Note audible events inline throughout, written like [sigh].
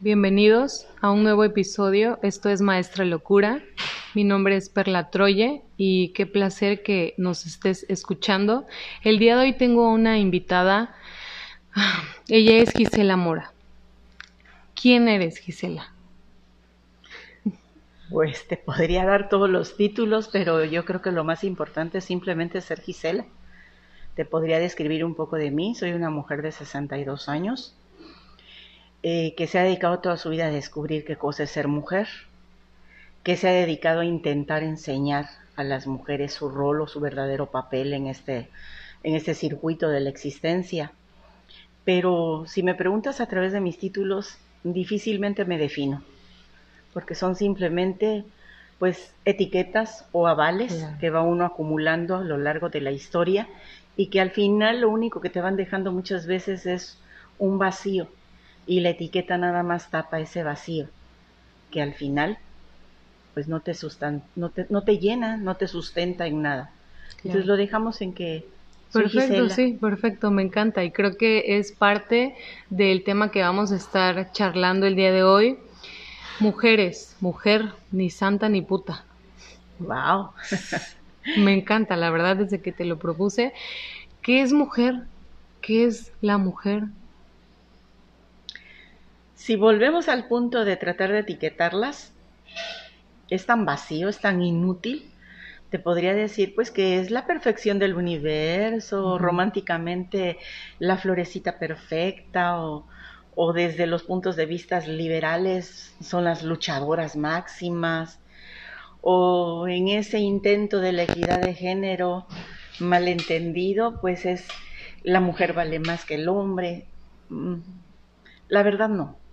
Bienvenidos a un nuevo episodio. Esto es Maestra Locura. Mi nombre es Perla Troye y qué placer que nos estés escuchando. El día de hoy tengo una invitada. [sighs] Ella es Gisela Mora. ¿Quién eres, Gisela? Pues te podría dar todos los títulos, pero yo creo que lo más importante es simplemente ser Gisela. Te podría describir un poco de mí. Soy una mujer de 62 años eh, que se ha dedicado toda su vida a descubrir qué cosa es ser mujer, que se ha dedicado a intentar enseñar a las mujeres su rol o su verdadero papel en este, en este circuito de la existencia. Pero si me preguntas a través de mis títulos, difícilmente me defino, porque son simplemente pues etiquetas o avales que va uno acumulando a lo largo de la historia y que al final lo único que te van dejando muchas veces es un vacío y la etiqueta nada más tapa ese vacío que al final pues no te, sustan, no te, no te llena, no te sustenta en nada. Entonces lo dejamos en que... Perfecto, sí, perfecto, me encanta y creo que es parte del tema que vamos a estar charlando el día de hoy. Mujeres, mujer, ni santa ni puta. Wow. me encanta, la verdad, desde que te lo propuse. ¿Qué es mujer? ¿Qué es la mujer? Si volvemos al punto de tratar de etiquetarlas, es tan vacío, es tan inútil. Te podría decir, pues, que es la perfección del universo, románticamente la florecita perfecta, o, o desde los puntos de vista liberales son las luchadoras máximas, o en ese intento de la equidad de género malentendido, pues es la mujer vale más que el hombre. Mm, la verdad no.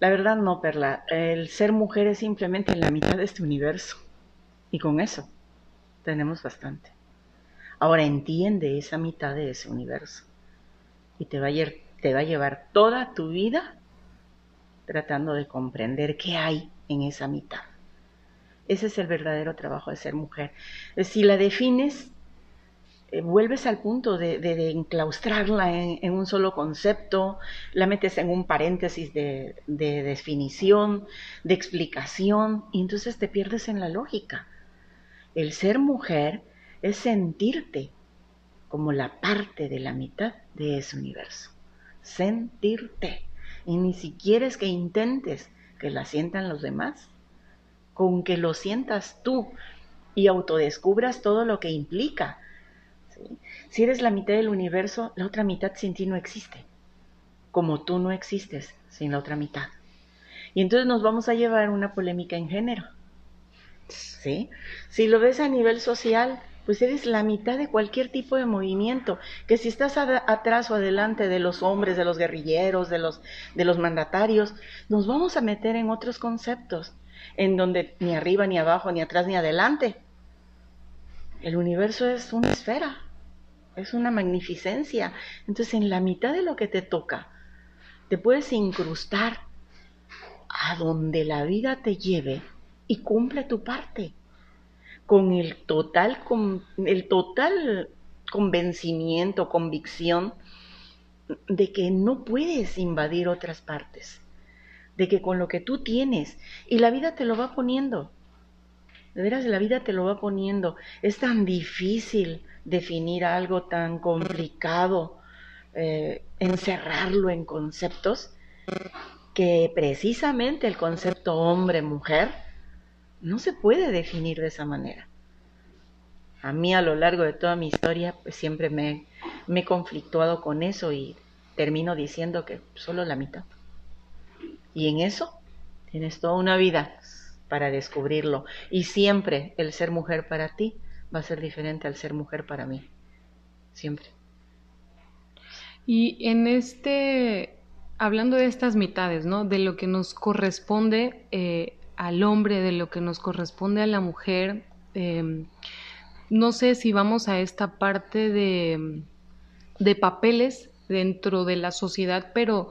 La verdad no, Perla. El ser mujer es simplemente la mitad de este universo. Y con eso tenemos bastante. Ahora entiende esa mitad de ese universo. Y te va a, te va a llevar toda tu vida tratando de comprender qué hay en esa mitad. Ese es el verdadero trabajo de ser mujer. Si la defines eh, vuelves al punto de, enclaustrarla en, un solo concepto, la metes en un paréntesis de, de definición, de explicación, y entonces te pierdes en la lógica. El ser mujer es sentirte como la parte de la mitad de ese universo. Sentirte. Y ni siquiera es que intentes que la sientan los demás. Con que lo sientas tú y autodescubras todo lo que implica si eres la mitad del universo, la otra mitad sin ti no existe, como tú no existes sin la otra mitad. Y entonces nos vamos a llevar una polémica en género. ¿Sí? Si lo ves a nivel social, pues eres la mitad de cualquier tipo de movimiento, que si estás atrás o adelante de los hombres, de los guerrilleros, de los, de los mandatarios, nos vamos a meter en otros conceptos, en donde ni arriba, ni abajo, ni atrás, ni adelante. El universo es una esfera, es una magnificencia. Entonces, en la mitad de lo que te toca, te puedes incrustar a donde la vida te lleve y cumple tu parte. Con el total, con el total convencimiento, convicción de que no puedes invadir otras partes, de que con lo que tú tienes, y la vida te lo va poniendo, de veras la vida te lo va poniendo, es tan difícil definir algo tan complicado, eh, encerrarlo en conceptos, que precisamente el concepto hombre-mujer no se puede definir de esa manera. A mí a lo largo de toda mi historia pues siempre me, me he conflictuado con eso y termino diciendo que solo la mitad. Y en eso tienes toda una vida para descubrirlo. Y siempre el ser mujer para ti va a ser diferente al ser mujer para mí. Siempre. Y en este, hablando de estas mitades, ¿no? De lo que nos corresponde eh, al hombre, de lo que nos corresponde a la mujer, em, no sé si vamos a esta parte de, de papeles dentro de la sociedad, pero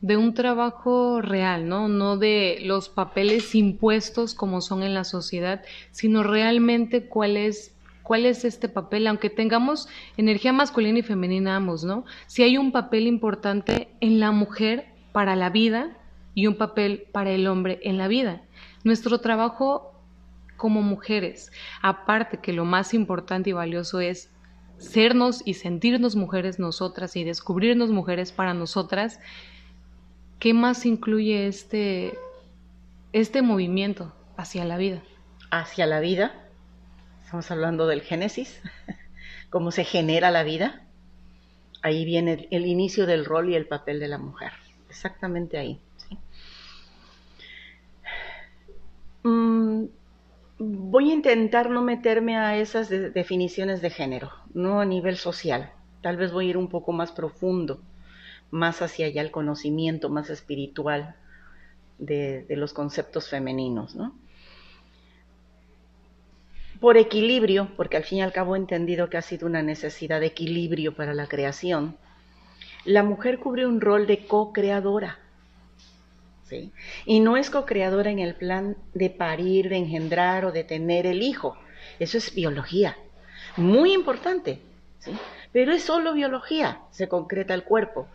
de un trabajo real, ¿no? No de los papeles impuestos como son en la sociedad, sino realmente cuál es cuál es este papel, aunque tengamos energía masculina y femenina ambos, ¿no? Si hay un papel importante en la mujer para la vida y un papel para el hombre en la vida. Nuestro trabajo como mujeres, aparte que lo más importante y valioso es sernos y sentirnos mujeres nosotras y descubrirnos mujeres para nosotras, ¿qué más incluye este, este movimiento hacia la vida? Hacia la vida, estamos hablando del Génesis, [laughs] cómo se genera la vida. Ahí viene el, inicio del rol y el papel de la mujer, exactamente ahí. Mm, voy a intentar no meterme a esas definiciones de género, no a nivel social. Tal vez voy a ir un poco más profundo, más hacia allá el conocimiento más espiritual de, de los conceptos femeninos, ¿no? Por equilibrio, porque al fin y al cabo he entendido que ha sido una necesidad de equilibrio para la creación, la mujer cubre un rol de co-creadora y no es co-creadora en el plan de parir, de engendrar o de tener el hijo. Eso es biología. Muy importante, ¿sí? Pero es solo biología, se concreta el cuerpo.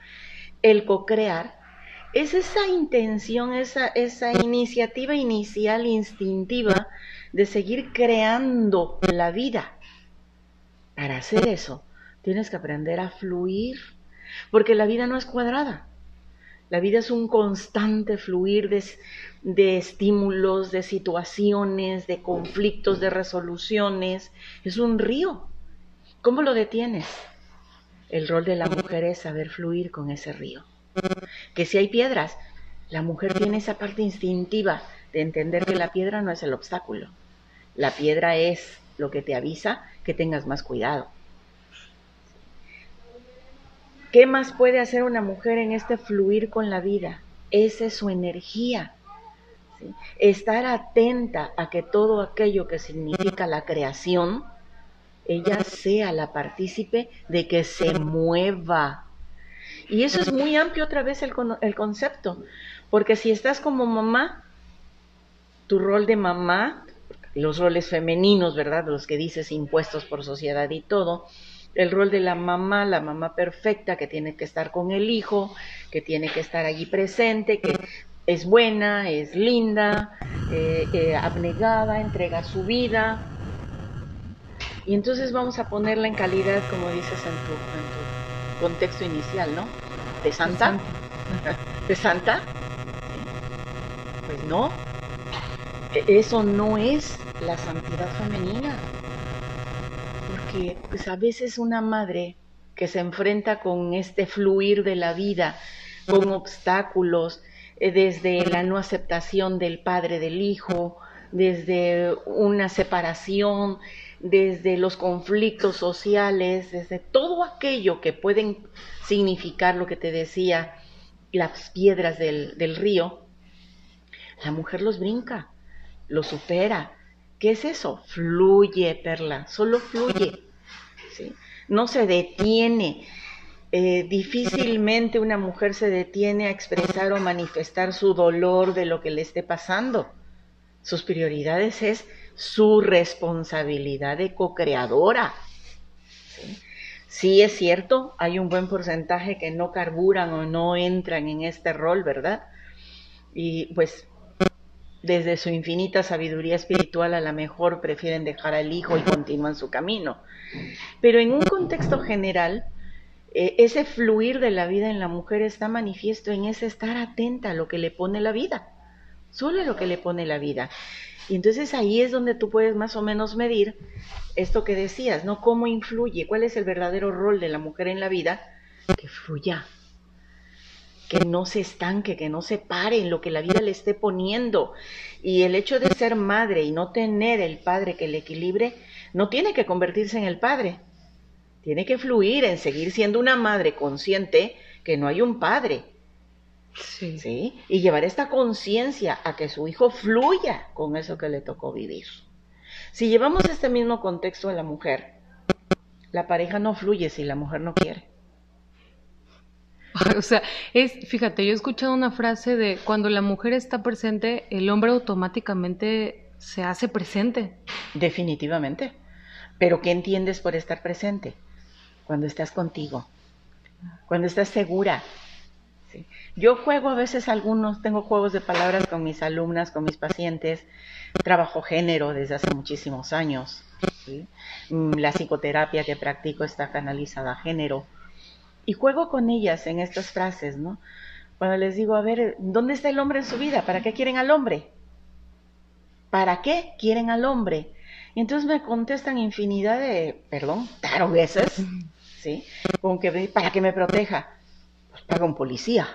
El co-crear es esa intención, esa, esa iniciativa inicial instintiva de seguir creando la vida. Para hacer eso, tienes que aprender a fluir, porque la vida no es cuadrada. La vida es un constante fluir de, estímulos, de situaciones, de conflictos, de resoluciones. Es un río. ¿Cómo lo detienes? El rol de la mujer es saber fluir con ese río. Que si hay piedras, la mujer tiene esa parte instintiva de entender que la piedra no es el obstáculo. La piedra es lo que te avisa que tengas más cuidado. ¿Qué más puede hacer una mujer en este fluir con la vida? Esa es su energía. Estar atenta a que todo aquello que significa la creación, ella sea la partícipe de que se mueva. Y eso es muy amplio otra vez el, el concepto, porque si estás como mamá, tu rol de mamá, los roles femeninos, ¿verdad? Los que dices impuestos por sociedad y todo, el rol de la mamá, la mamá perfecta que tiene que estar con el hijo, que tiene que estar allí presente, que es buena, es linda, eh, eh, abnegada, entrega su vida. Y entonces vamos a ponerla en calidad, como dices en tu, contexto inicial, ¿no? De santa. ¿De santa? [laughs] Pues no. Eso no es la santidad femenina. Que pues a veces una madre que se enfrenta con este fluir de la vida, con obstáculos, eh, desde la no aceptación del padre del hijo, desde una separación, desde los conflictos sociales, desde todo aquello que pueden significar lo que te decía, las piedras del, del río, la mujer los brinca, los supera, ¿Qué es eso? Fluye, Perla, solo fluye. ¿sí? No se detiene. Eh, difícilmente una mujer se detiene a expresar o manifestar su dolor de lo que le esté pasando. Sus prioridades es su responsabilidad de co-creadora. ¿sí? sí es cierto, hay un buen porcentaje que no carburan o no entran en este rol, ¿verdad? Y pues desde su infinita sabiduría espiritual a la mejor prefieren dejar al hijo y continúan su camino. Pero en un contexto general, eh, ese fluir de la vida en la mujer está manifiesto en ese estar atenta a lo que le pone la vida, solo a lo que le pone la vida. Y entonces ahí es donde tú puedes más o menos medir esto que decías, ¿no? ¿Cómo influye? ¿Cuál es el verdadero rol de la mujer en la vida? Que fluya, que no se estanque, que no se pare en lo que la vida le esté poniendo. Y el hecho de ser madre y no tener el padre que le equilibre, no tiene que convertirse en el padre. Tiene que fluir en seguir siendo una madre consciente que no hay un padre. Sí. ¿sí? Y llevar esta conciencia a que su hijo fluya con eso que le tocó vivir. Si llevamos este mismo contexto a la mujer, la pareja no fluye si la mujer no quiere. [laughs] o sea, es, fíjate, yo he escuchado una frase de cuando la mujer está presente, el hombre automáticamente se hace presente. Definitivamente. Pero ¿qué entiendes por estar presente? Cuando estás contigo, cuando estás segura, Yo juego a veces algunos, tengo juegos de palabras con mis alumnas, con mis pacientes, trabajo género desde hace muchísimos años. Mm, la psicoterapia que practico está canalizada a género. Y juego con ellas en estas frases, ¿no? Cuando les digo, a ver, ¿dónde está el hombre en su vida? ¿Para qué quieren al hombre? ¿Para qué quieren al hombre? Y entonces me contestan infinidad de, perdón, tarugueses, ¿sí? Como que, para que me proteja. Pues paga un policía.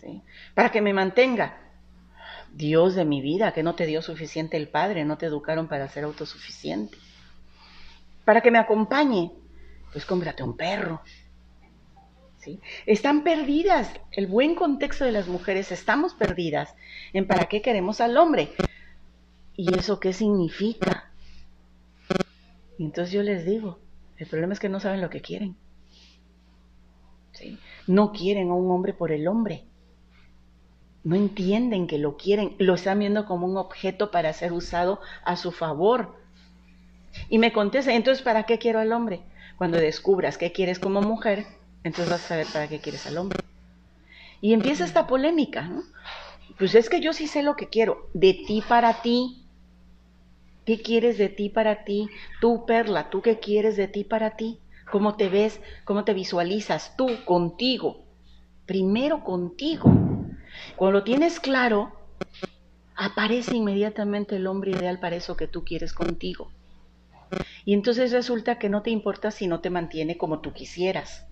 ¿sí? Para que me mantenga. Dios de mi vida, que no te dio suficiente el Padre, no te educaron para ser autosuficiente. Para que me acompañe, pues cómprate un perro. ¿Sí? Están perdidas. El buen contexto de las mujeres, estamos perdidas en para qué queremos al hombre. ¿Y eso qué significa? Y entonces yo les digo, el problema es que no saben lo que quieren. No quieren a un hombre por el hombre. No entienden que lo quieren, lo están viendo como un objeto para ser usado a su favor. Y me contestan, entonces, ¿para qué quiero al hombre? Cuando descubras qué quieres como mujer, entonces vas a saber para qué quieres al hombre. Y empieza esta polémica, ¿no? Pues es que yo sí sé lo que quiero, de ti para ti. ¿Qué quieres de ti para ti? Tú, Perla, ¿tú qué quieres de ti para ti? ¿Cómo te ves? ¿Cómo te visualizas tú contigo? Primero contigo. Cuando lo tienes claro, aparece inmediatamente el hombre ideal para eso que tú quieres contigo. Y entonces resulta que no te importa si no te mantiene como tú quisieras.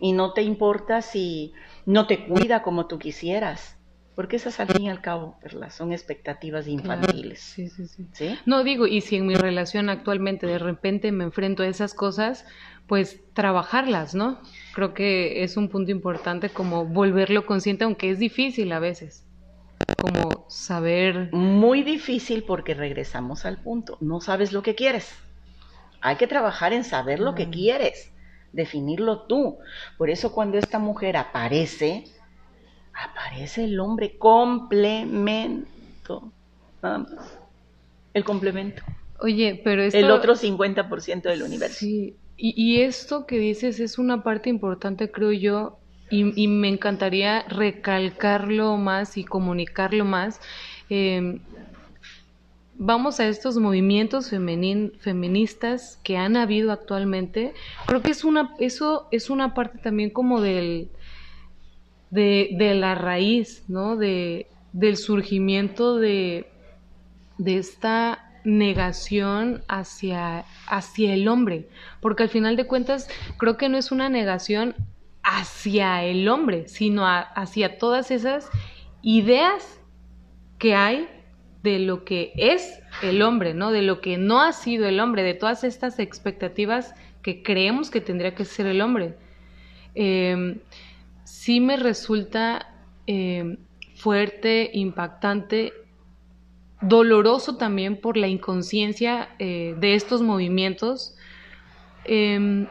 Y no te importa si no te cuida como tú quisieras. Porque esas al fin y al cabo, son expectativas infantiles. sí, sí, sí, No digo, y si en mi relación actualmente de repente me enfrento a esas cosas, pues trabajarlas, ¿no? Creo que es un punto importante como volverlo consciente, aunque es difícil a veces. Como saber... Muy difícil porque regresamos al punto. No sabes lo que quieres. Hay que trabajar en saber lo que quieres, definirlo tú. Por eso cuando esta mujer aparece, aparece el hombre complemento. Nada más. El complemento. Oye, pero esto... El otro 50% del universo. Sí, y, esto que dices es una parte importante, creo yo, y, me encantaría recalcarlo más y comunicarlo más. Em, vamos a estos movimientos feministas que han habido actualmente. Creo que es una, eso es una parte también como del, de, de la raíz, ¿no? De, del surgimiento de, de esta negación hacia, hacia el hombre, porque al final de cuentas creo que no es una negación hacia el hombre, sino hacia todas esas ideas que hay de lo que es el hombre, ¿no? De lo que no ha sido el hombre, de todas estas expectativas que creemos que tendría que ser el hombre. Em, sí me resulta em, fuerte, impactante doloroso también por la inconsciencia eh, de estos movimientos. Em,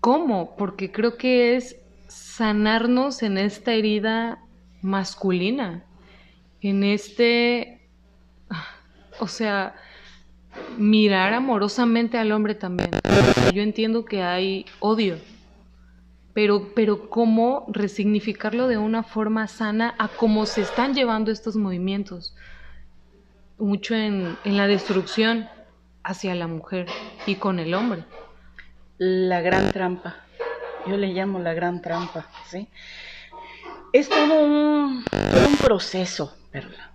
¿Cómo? Porque creo que es sanarnos en esta herida masculina, en este, o sea, mirar amorosamente al hombre también. Yo entiendo que hay odio, pero, pero cómo resignificarlo de una forma sana a cómo se están llevando estos movimientos mucho en, la destrucción hacia la mujer y con el hombre. La gran trampa, yo le llamo la gran trampa, ¿sí? Es todo un, proceso, Perla.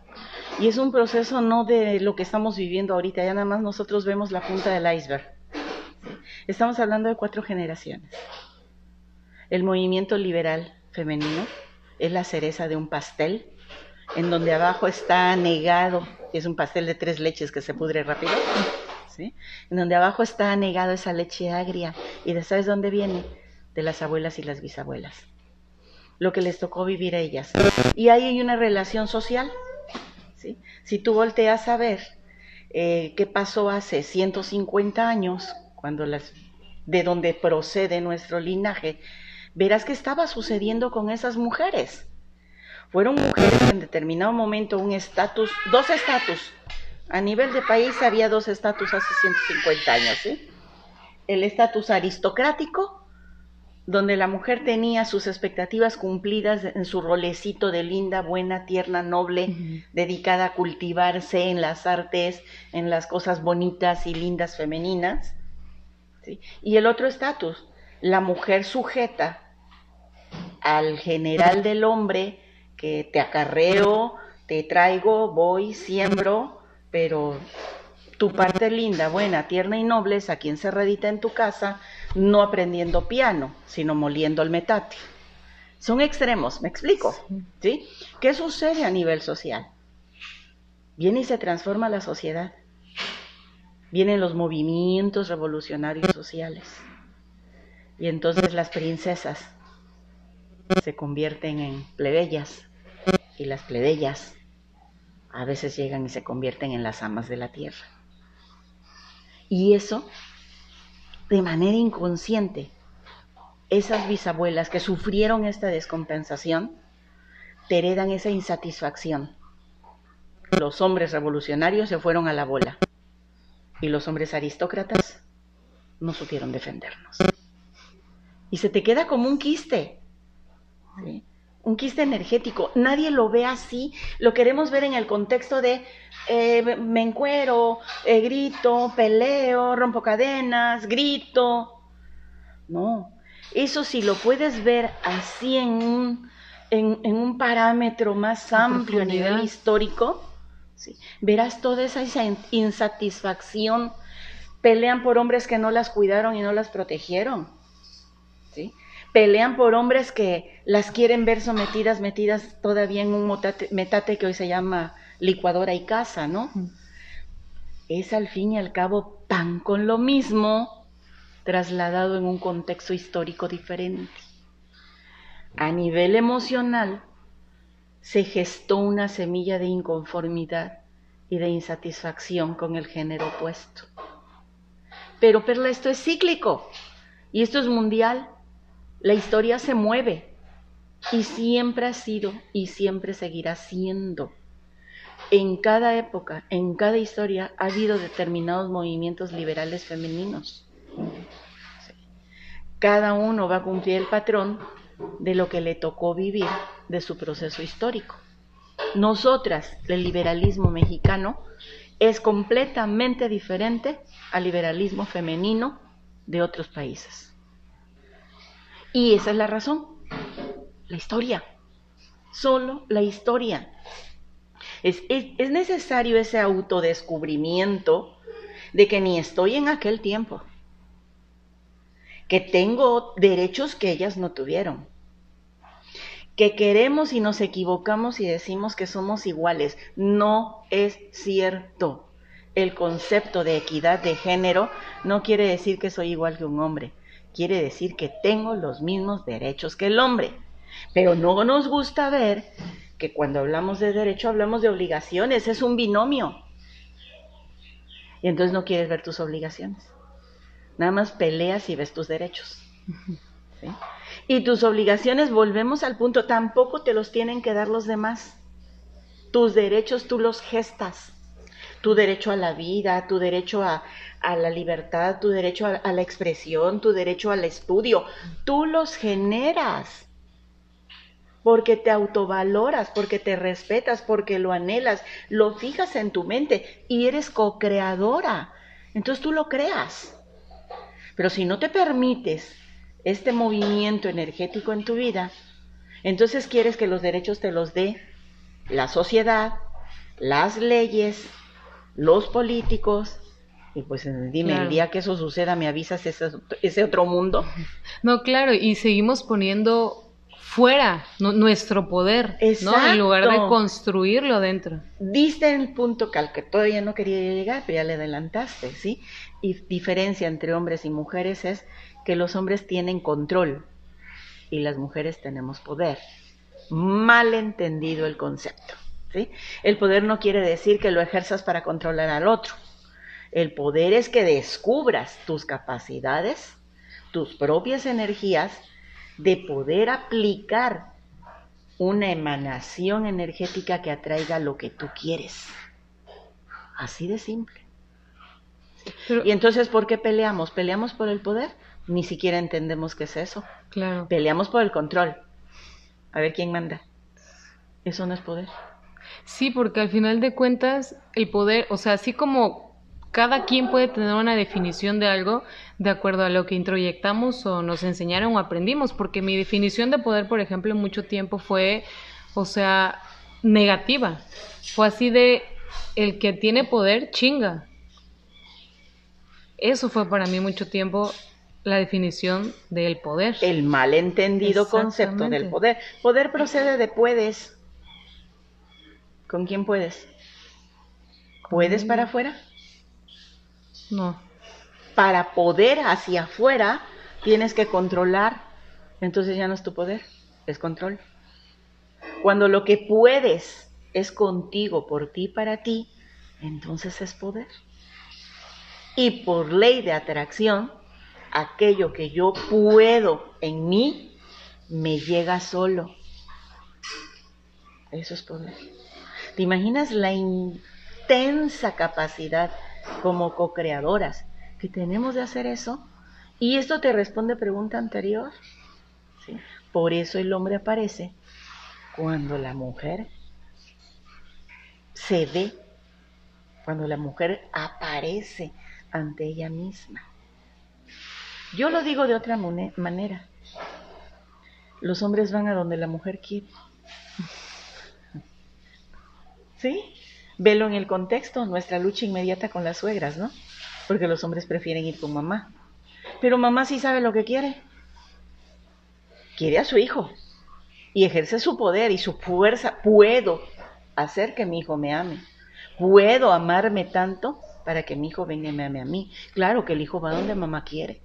Y es un proceso no de lo que estamos viviendo ahorita, ya nada más nosotros vemos la punta del iceberg. Estamos hablando de cuatro generaciones. El movimiento liberal femenino es la cereza de un pastel en donde abajo está negado, es un pastel de tres leches que se pudre rápido, ¿sí? en donde abajo está negado esa leche agria. ¿Y de sabes dónde viene? De las abuelas y las bisabuelas. Lo que les tocó vivir a ellas. Y ahí hay una relación social. ¿Sí? Si tú volteas a ver eh, qué pasó hace 150 años, cuando las, de donde procede nuestro linaje, verás que estaba sucediendo con esas mujeres fueron mujeres en determinado momento un estatus, dos estatus. A nivel de país había dos estatus hace 150 años. ¿sí? El estatus aristocrático, donde la mujer tenía sus expectativas cumplidas en su rolecito de linda, buena, tierna, noble, dedicada a cultivarse en las artes, en las cosas bonitas y lindas femeninas. Y el otro estatus, la mujer sujeta al general del hombre que te acarreo, te traigo, voy, siembro, pero tu parte linda, buena, tierna y noble es aquí encerradita en tu casa, no aprendiendo piano, sino moliendo el metate. Son extremos, ¿me explico? ¿Sí? ¿Qué sucede a nivel social? Viene y se transforma la sociedad. Vienen los movimientos revolucionarios sociales. Y entonces las princesas se convierten en plebeyas y las plebeyas a veces llegan y se convierten en las amas de la tierra. Y eso, de manera inconsciente, esas bisabuelas que sufrieron esta descompensación, te heredan esa insatisfacción. Los hombres revolucionarios se fueron a la bola y los hombres aristócratas no supieron defendernos. Y se te queda como un quiste. ¿sí? Un quiste energético. Nadie lo ve así. Lo queremos ver en el contexto de eh, me encuero, eh, grito, peleo, rompo cadenas, grito. No, eso si lo puedes ver así en un, en, un parámetro más amplio a nivel histórico, verás toda esa insatisfacción. Pelean por hombres que no las cuidaron y no las protegieron. ¿sí? Pelean por hombres que las quieren ver sometidas, metidas todavía en un metate, que hoy se llama licuadora y casa, ¿no? Es al fin y al cabo pan con lo mismo, trasladado en un contexto histórico diferente. A nivel emocional, se gestó una semilla de inconformidad y de insatisfacción con el género opuesto. Pero Perla, esto es cíclico y esto es mundial. La historia se mueve y siempre ha sido y siempre seguirá siendo. En cada época, en cada historia, ha habido determinados movimientos liberales femeninos. Cada uno va a cumplir el patrón de lo que le tocó vivir de su proceso histórico. Nosotras, el liberalismo mexicano, es completamente diferente al liberalismo femenino de otros países. Y esa es la razón, la historia, solo la historia. Es, necesario ese autodescubrimiento de que ni estoy en aquel tiempo, que tengo derechos que ellas no tuvieron, que queremos y nos equivocamos y decimos que somos iguales. No es cierto. El concepto de equidad de género no quiere decir que soy igual que un hombre quiere decir que tengo los mismos derechos que el hombre. Pero no nos gusta ver que cuando hablamos de derecho hablamos de obligaciones, es un binomio. Y entonces no quieres ver tus obligaciones. Nada más peleas y ves tus derechos. Y tus obligaciones, volvemos al punto, tampoco te los tienen que dar los demás. Tus derechos tú los gestas. Tu derecho a la vida, tu derecho a, a la libertad, tu derecho a, la expresión, tu derecho al estudio. Tú los generas porque te autovaloras, porque te respetas, porque lo anhelas, lo fijas en tu mente y eres co-creadora. Entonces tú lo creas. Pero si no te permites este movimiento energético en tu vida, entonces quieres que los derechos te los dé la sociedad, las leyes, los políticos, y pues dime, el día que eso suceda, me avisas ese, otro mundo. [laughs] No, claro, y seguimos poniendo fuera nuestro poder, ¿no? En lugar de construirlo dentro. Diste el punto que al que todavía no quería llegar, pero ya le adelantaste, ¿sí? Y diferencia entre hombres y mujeres es que los hombres tienen control y las mujeres tenemos poder. Mal entendido el concepto, ¿sí? El poder no quiere decir que lo ejerzas para controlar al otro el poder es que descubras tus capacidades, tus propias energías, de poder aplicar una emanación energética que atraiga lo que tú quieres. Así de simple. y entonces, ¿por qué peleamos? ¿Peleamos por el poder? ni siquiera entendemos qué es eso. Claro. Peleamos por el control. A ver quién manda. Eso no es poder. Sí, porque al final de cuentas, el poder, o sea, así como cada quien puede tener una definición de algo de acuerdo a lo que introyectamos o nos enseñaron o aprendimos, porque mi definición de poder, por ejemplo, mucho tiempo fue, o sea, negativa. Fue así de, el que tiene poder, chinga. Eso fue para mí mucho tiempo la definición del poder. El malentendido concepto del poder. Poder procede de puedes. ¿Con quién puedes? ¿Puedes para afuera? No. Para poder hacia afuera tienes que controlar. Entonces ya no es tu poder, es control. Cuando lo que puedes es contigo, por ti, para ti, entonces es poder. Y por ley de atracción, aquello que yo puedo en mí, me llega solo. Eso es poder. ¿Te imaginas la intensa capacidad como co-creadoras que tenemos de hacer eso? Y esto te responde pregunta anterior. ¿sí? Por eso el hombre aparece cuando la mujer se ve, cuando la mujer aparece ante ella misma. Yo lo digo de otra manera. Los hombres van a donde la mujer quiere. [laughs] ¿Sí? Velo en el contexto, nuestra lucha inmediata con las suegras, ¿no? Porque los hombres prefieren ir con mamá. Pero mamá sí sabe lo que quiere. Quiere a su hijo. Y ejerce su poder y su fuerza. Puedo hacer que mi hijo me ame. Puedo amarme tanto para que mi hijo venga y me ame a mí. Claro que el hijo va donde mamá quiere.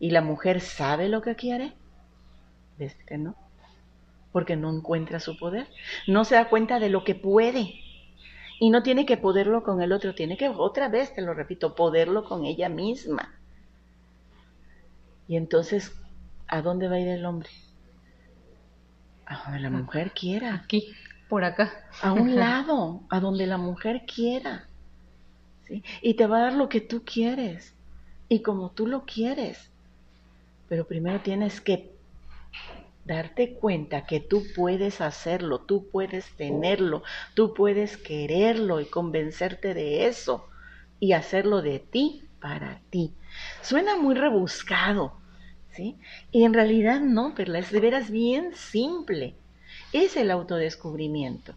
¿Y la mujer sabe lo que quiere? ¿Ves que no? Porque no encuentra su poder. No se da cuenta de lo que puede. Y no tiene que poderlo con el otro, tiene que, otra vez te lo repito, poderlo con ella misma. Y entonces, ¿a dónde va a ir el hombre? A donde la mujer quiera. Aquí, por acá. A un lado, a donde la mujer quiera. ¿sí? Y te va a dar lo que tú quieres y como tú lo quieres. Pero primero tienes que darte cuenta que tú puedes hacerlo, tú puedes tenerlo, tú puedes quererlo y convencerte de eso y hacerlo de ti para ti. Suena muy rebuscado, ¿sí? Y en realidad no, pero es de veras bien simple. Es el autodescubrimiento.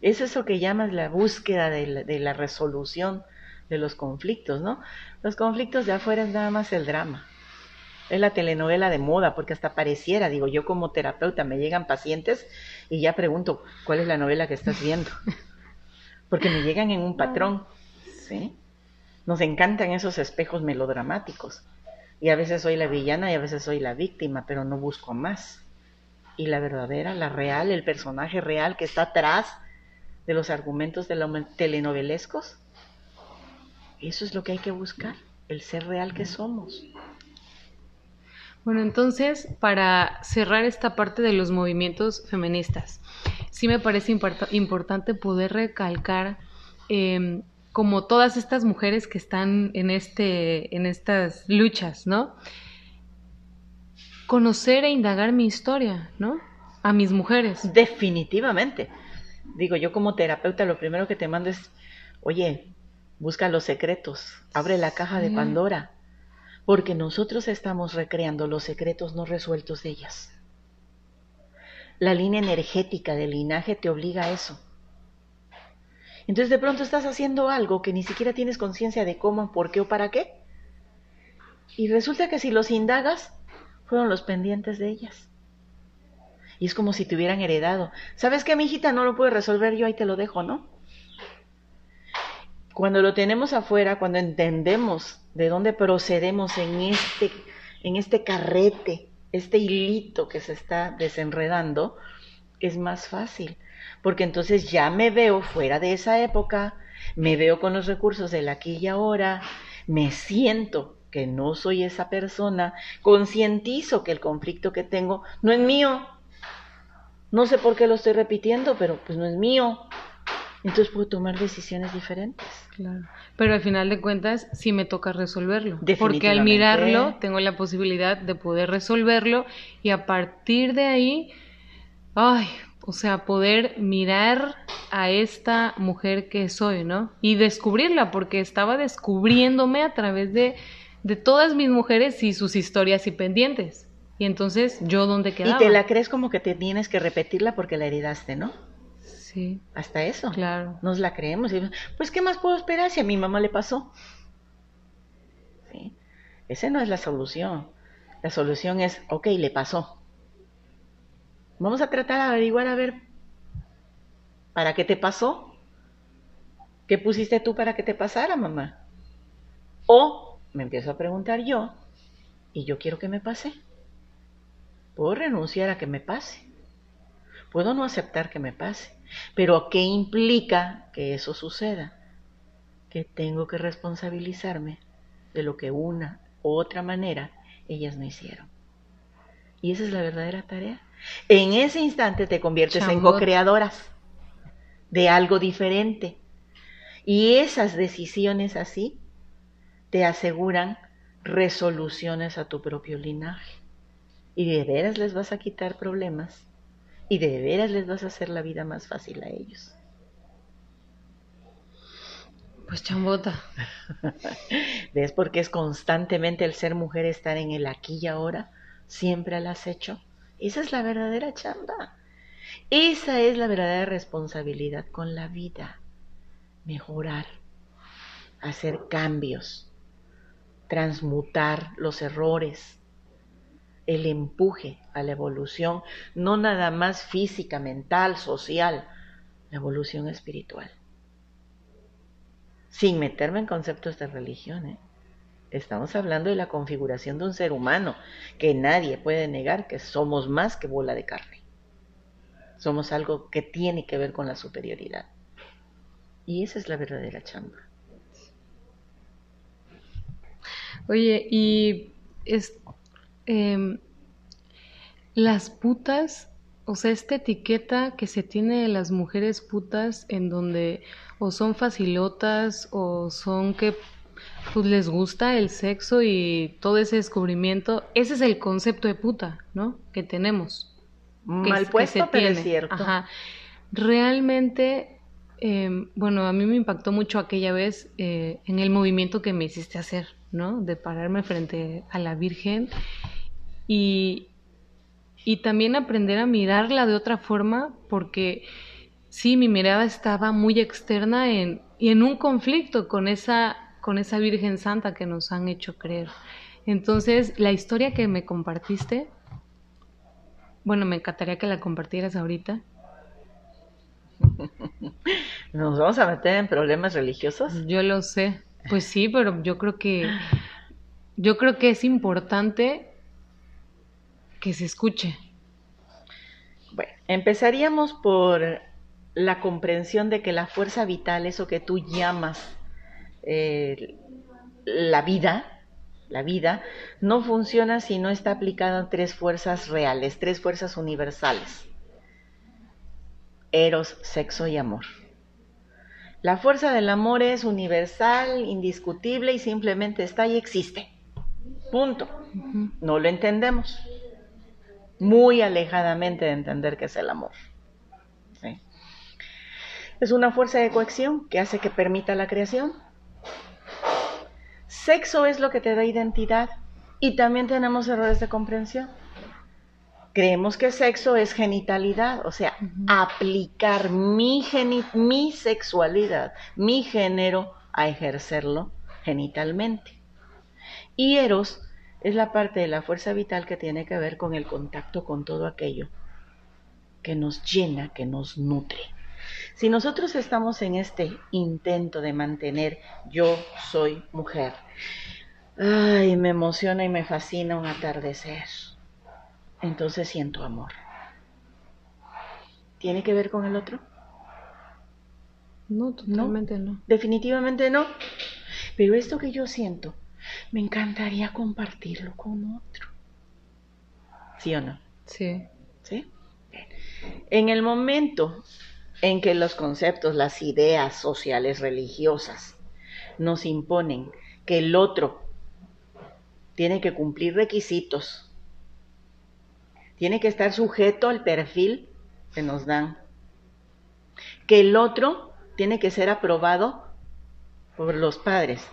Es eso que llamas la búsqueda de la, de la resolución de los conflictos, ¿no? Los conflictos de afuera es nada más el drama es la telenovela de moda, porque hasta pareciera, digo, yo como terapeuta me llegan pacientes y ya pregunto, ¿cuál es la novela que estás viendo? [laughs] Porque me llegan en un patrón, ¿sí? Nos encantan esos espejos melodramáticos. Y a veces soy la villana y a veces soy la víctima, pero no busco más. Y la verdadera, la real, el personaje real que está atrás de los argumentos de los telenovelescos, eso es lo que hay que buscar, el ser real que somos. Bueno, entonces, para cerrar esta parte de los movimientos feministas, sí me parece importante poder recalcar em, como todas estas mujeres que están en, este, en estas luchas, ¿no? Conocer e indagar mi historia, ¿no? A mis mujeres. Definitivamente. Digo, yo como terapeuta lo primero que te mando es, oye, busca los secretos, abre la caja de Pandora porque nosotros estamos recreando los secretos no resueltos de ellas. La línea energética del linaje te obliga a eso. Entonces de pronto estás haciendo algo que ni siquiera tienes conciencia de cómo, por qué o para qué. Y resulta que si los indagas, fueron los pendientes de ellas. Y es como si te hubieran heredado. ¿Sabes qué, mi hijita? No lo puedo resolver yo, ahí te lo dejo, ¿no? Cuando lo tenemos afuera, cuando entendemos de dónde procedemos en este, en este carrete, este hilito que se está desenredando, es más fácil, porque entonces ya me veo fuera de esa época, me veo con los recursos del aquí y ahora, me siento que no soy esa persona, concientizo que el conflicto que tengo no es mío. No sé por qué lo estoy repitiendo, pero pues no es mío. Entonces puedo tomar decisiones diferentes. Claro. Pero al final de cuentas sí me toca resolverlo. Porque al mirarlo tengo la posibilidad de poder resolverlo y a partir de ahí, ay, o sea, poder mirar a esta mujer que soy, ¿no? Y descubrirla, porque estaba descubriéndome a través de, de todas mis mujeres y sus historias y pendientes. Y entonces, ¿yo dónde quedaba? Y te la crees como que te tienes que repetirla porque la heredaste, ¿no? Sí. Hasta eso. Claro. Nos la creemos. Y, pues, ¿qué más puedo esperar si a mi mamá le pasó? ¿Sí? Esa no es la solución. La solución es, ok, le pasó. Vamos a tratar de averiguar a ver, ¿para qué te pasó? ¿Qué pusiste tú para que te pasara, mamá? O me empiezo a preguntar yo, y yo quiero que me pase. Puedo renunciar a que me pase. Puedo no aceptar que me pase. Pero ¿qué implica que eso suceda? Que tengo que responsabilizarme de lo que una u otra manera ellas no hicieron. Y esa es la verdadera tarea. En ese instante te conviertes en co-creadoras de algo diferente. Y esas decisiones así te aseguran resoluciones a tu propio linaje. Y de veras les vas a quitar problemas. Y de veras les vas a hacer la vida más fácil a ellos. Pues chambota. [laughs] ¿Ves por qué es constantemente el ser mujer estar en el aquí y ahora? Siempre al acecho. Esa es la verdadera chamba. Esa es la verdadera responsabilidad con la vida. Mejorar, hacer cambios, transmutar los errores, el empuje a la evolución, no nada más física, mental, social, la evolución espiritual. Sin meterme en conceptos de religión, ¿eh? Estamos hablando de la configuración de un ser humano, que nadie puede negar que somos más que bola de carne. Somos algo que tiene que ver con la superioridad. Y esa es la verdadera chamba. Oye, y es, em, las putas, o sea, esta etiqueta que se tiene de las mujeres putas en donde o son facilotas o son que pues les gusta el sexo y todo ese descubrimiento, ese es el concepto de puta, ¿no? Que tenemos. Mal puesto, pero es cierto. Ajá. Realmente, em, bueno, a mí me impactó mucho aquella vez eh, en el movimiento que me hiciste hacer, ¿no? De pararme frente a la Virgen y, y también aprender a mirarla de otra forma, porque sí, mi mirada estaba muy externa en, y en un conflicto con esa con esa Virgen Santa que nos han hecho creer. Entonces, la historia que me compartiste, bueno, me encantaría que la compartieras ahorita. [laughs] ¿Nos vamos a meter en problemas religiosos? Yo lo sé. Pues sí, pero yo creo que yo creo que es importante que se escuche. Bueno, empezaríamos por la comprensión de que la fuerza vital, eso que tú llamas eh, la vida, la vida, no funciona si no está aplicada a tres fuerzas reales, tres fuerzas universales. Eros, sexo y amor. La fuerza del amor es universal, indiscutible y simplemente está y existe. Punto. No lo entendemos. Muy alejadamente de entender qué es el amor. Es una fuerza de cohesión que hace que permita la creación, Sexo es lo que te da identidad y también tenemos errores de comprensión. Creemos que sexo es genitalidad, o sea, aplicar mi, mi sexualidad, mi género a ejercerlo genitalmente. Y eros es la parte de la fuerza vital que tiene que ver con el contacto con todo aquello que nos llena, que nos nutre. Si nosotros estamos en este intento de mantener yo soy mujer, ay, me emociona y me fascina un atardecer, entonces siento amor. ¿Tiene que ver con el otro? No, totalmente no. Definitivamente no. Pero esto que yo siento, me encantaría compartirlo con otro. ¿Sí o no? Sí. ¿Sí? En el momento en que los conceptos, las ideas sociales religiosas nos imponen que el otro tiene que cumplir requisitos, tiene que estar sujeto al perfil que nos dan, que el otro tiene que ser aprobado por los padres,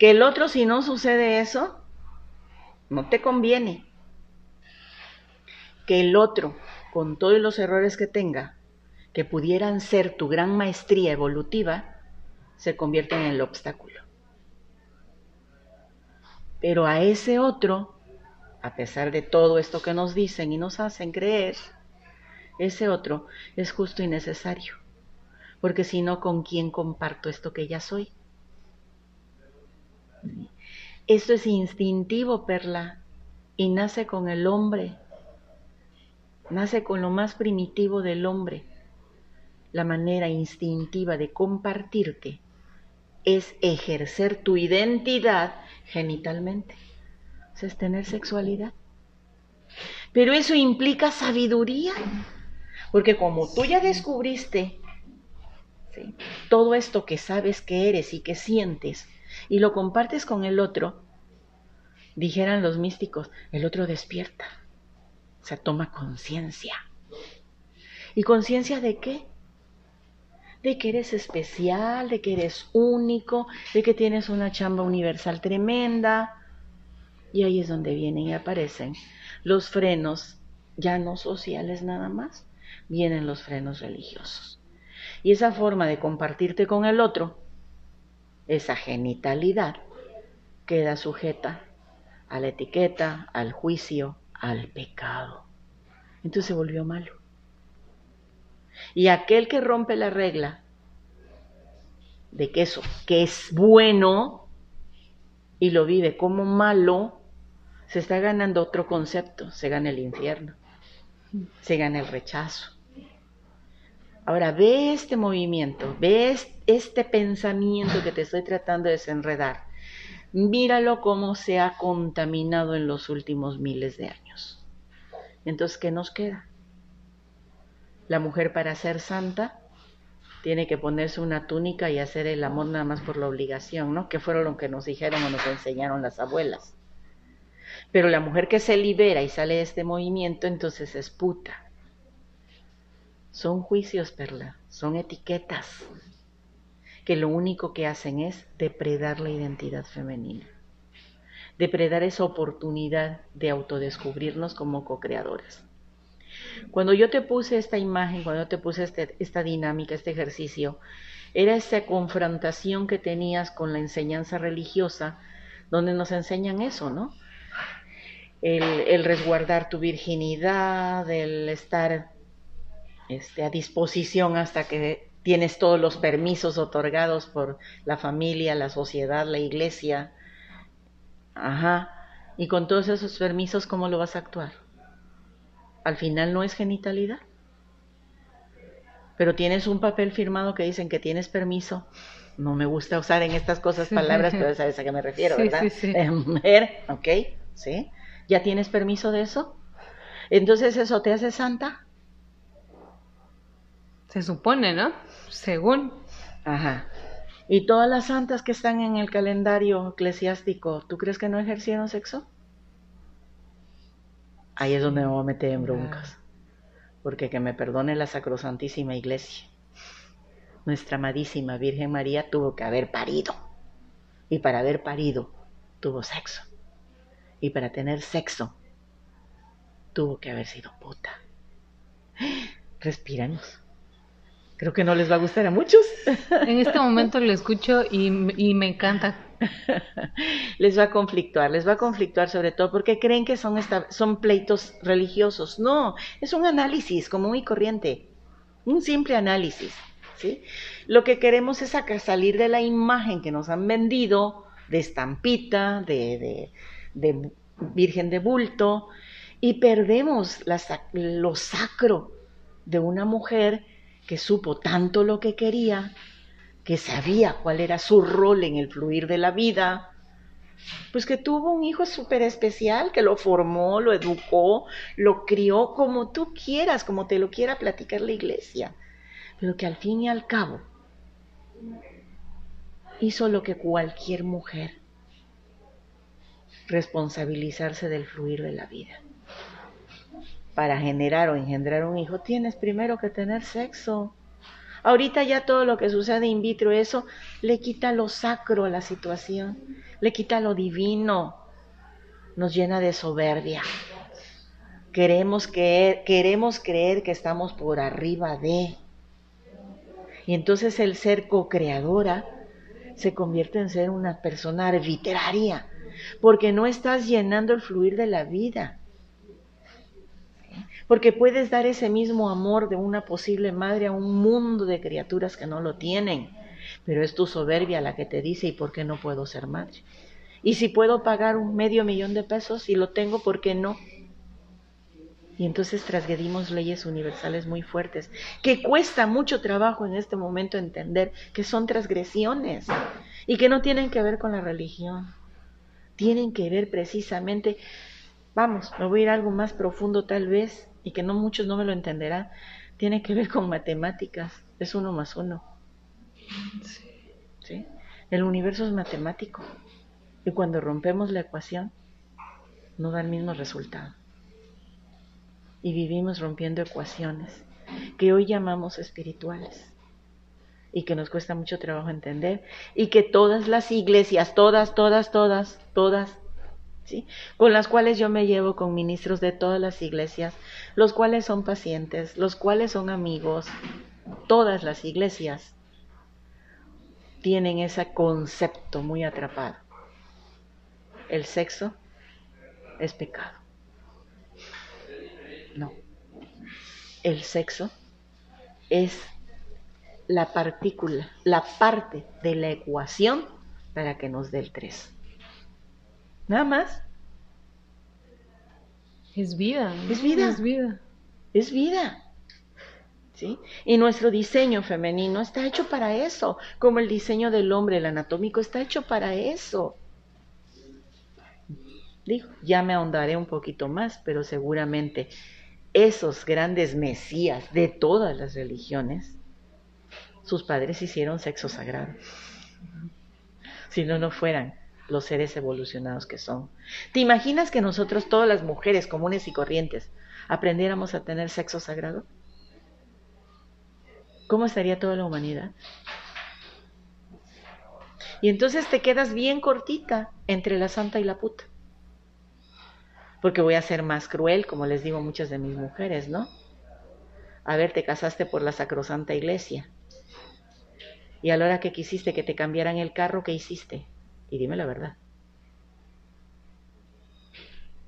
que el otro si no sucede eso, no te conviene, que el otro, con todos los errores que tenga, que pudieran ser tu gran maestría evolutiva, se convierten en el obstáculo. Pero a ese otro, a pesar de todo esto que nos dicen y nos hacen creer, ese otro es justo y necesario. Porque si no, ¿con quién comparto esto que ya soy? Esto es instintivo, Perla, y nace con el hombre. Nace con lo más primitivo del hombre. La manera instintiva de compartirte es ejercer tu identidad genitalmente. es tener sexualidad. Pero eso implica sabiduría, porque como tú ya descubriste todo esto que sabes que eres y que sientes y lo compartes con el otro, dijeran los místicos, el otro despierta, se toma conciencia. ¿Y conciencia de qué? de que eres especial, de que eres único, de que tienes una chamba universal tremenda. Y ahí es donde vienen y aparecen los frenos, ya no sociales nada más, vienen los frenos religiosos. Y esa forma de compartirte con el otro, esa genitalidad, queda sujeta a la etiqueta, al juicio, al pecado. Entonces se volvió malo. Y aquel que rompe la regla de que eso, que es bueno, y lo vive como malo, se está ganando otro concepto, se gana el infierno, se gana el rechazo. Ahora, ve este movimiento, ve este pensamiento que te estoy tratando de desenredar. Míralo cómo se ha contaminado en los últimos miles de años. Entonces, ¿qué nos queda? la mujer para ser santa tiene que ponerse una túnica y hacer el amor nada más por la obligación, ¿no? Que fueron lo que nos dijeron o nos enseñaron las abuelas. Pero la mujer que se libera y sale de este movimiento, entonces es puta. Son juicios, Perla, son etiquetas que lo único que hacen es depredar la identidad femenina, depredar esa oportunidad de autodescubrirnos como co-creadoras. Cuando yo te puse esta imagen, cuando yo te puse este, esta dinámica, este ejercicio, era esa confrontación que tenías con la enseñanza religiosa, donde nos enseñan eso, ¿no? El, resguardar tu virginidad, el estar este, a disposición hasta que tienes todos los permisos otorgados por la familia, la sociedad, la iglesia. Ajá. Y con todos esos permisos, ¿cómo lo vas a actuar? al final no es genitalidad. Pero tienes un papel firmado que dicen que tienes permiso. No me gusta usar en estas cosas palabras, [laughs] pero sabes a qué me refiero, ¿verdad? Sí, sí. [laughs] mujer, ¿ok? ¿Sí? ¿Ya tienes permiso de eso? Entonces, ¿eso te hace santa? Se supone, ¿no? Según. Ajá. ¿Y todas las santas que están en el calendario eclesiástico, ¿tú crees que no ejercieron sexo? ahí es donde me voy a meter en broncas. Porque que me perdone la Sacrosantísima Iglesia. Nuestra amadísima Virgen María tuvo que haber parido. Y para haber parido, tuvo sexo. Y para tener sexo, tuvo que haber sido puta. Respiramos. Creo que no les va a gustar a muchos. [laughs] En este momento lo escucho y, y me encanta [laughs] les va a conflictuar, les va a conflictuar sobre todo porque creen que son, son pleitos religiosos. No, es un análisis común y corriente, un simple análisis. ¿sí? Lo que queremos es salir de la imagen que nos han vendido de estampita, de, de, virgen de bulto, y perdemos lo sacro de una mujer que supo tanto lo que quería, que sabía cuál era su rol en el fluir de la vida, Pues que tuvo un hijo súper especial, que lo formó, lo educó, lo crió como tú quieras, como te lo quiera platicar la iglesia. Pero que al fin y al cabo hizo lo que cualquier mujer, responsabilizarse del fluir de la vida. Para generar o engendrar un hijo tienes primero que tener sexo. Ahorita ya todo lo que sucede in vitro, eso le quita lo sacro a la situación, le quita lo divino, nos llena de soberbia. Queremos creer, queremos creer que estamos por arriba de. Y entonces el ser co-creadora se convierte en ser una persona arbitraria, porque no estás llenando el fluir de la vida porque puedes dar ese mismo amor de una posible madre a un mundo de criaturas que no lo tienen, pero es tu soberbia la que te dice, ¿y por qué no puedo ser madre? Y si puedo pagar un medio millón de pesos y lo tengo, ¿por qué no? Y entonces trasgredimos leyes universales muy fuertes, que cuesta mucho trabajo en este momento entender que son transgresiones y que no tienen que ver con la religión. Tienen que ver precisamente, vamos, me voy a ir a algo más profundo tal vez, y que no muchos no me lo entenderán, tiene que ver con matemáticas, es uno más uno. Sí. El universo es matemático y cuando rompemos la ecuación no da el mismo resultado. Y vivimos rompiendo ecuaciones que hoy llamamos espirituales y que nos cuesta mucho trabajo entender y que todas las iglesias, todas, todas, todas, todas, con las cuales yo me llevo con ministros de todas las iglesias, los cuales son pacientes, los cuales son amigos, todas las iglesias tienen ese concepto muy atrapado. El sexo es pecado. No. El sexo es la partícula, la parte de la ecuación para que nos dé el 3. Nada más. Es vida. Es vida. Es vida. Es vida. ¿Sí? Y nuestro diseño femenino está hecho para eso, como el diseño del hombre, el anatómico, está hecho para eso. Digo, ya me ahondaré un poquito más, pero seguramente esos grandes mesías de todas las religiones, sus padres hicieron sexo sagrado. Si no, no fueran los seres evolucionados que son. ¿Te imaginas que nosotros, todas las mujeres comunes y corrientes, aprendiéramos a tener sexo sagrado? ¿Cómo estaría toda la humanidad? Y entonces te quedas bien cortita entre la santa y la puta. Porque voy a ser más cruel, como les digo muchas de mis mujeres, ¿no? A ver, te casaste por la sacrosanta iglesia. Y a la hora que quisiste que te cambiaran el carro, ¿qué hiciste? Y dime la verdad.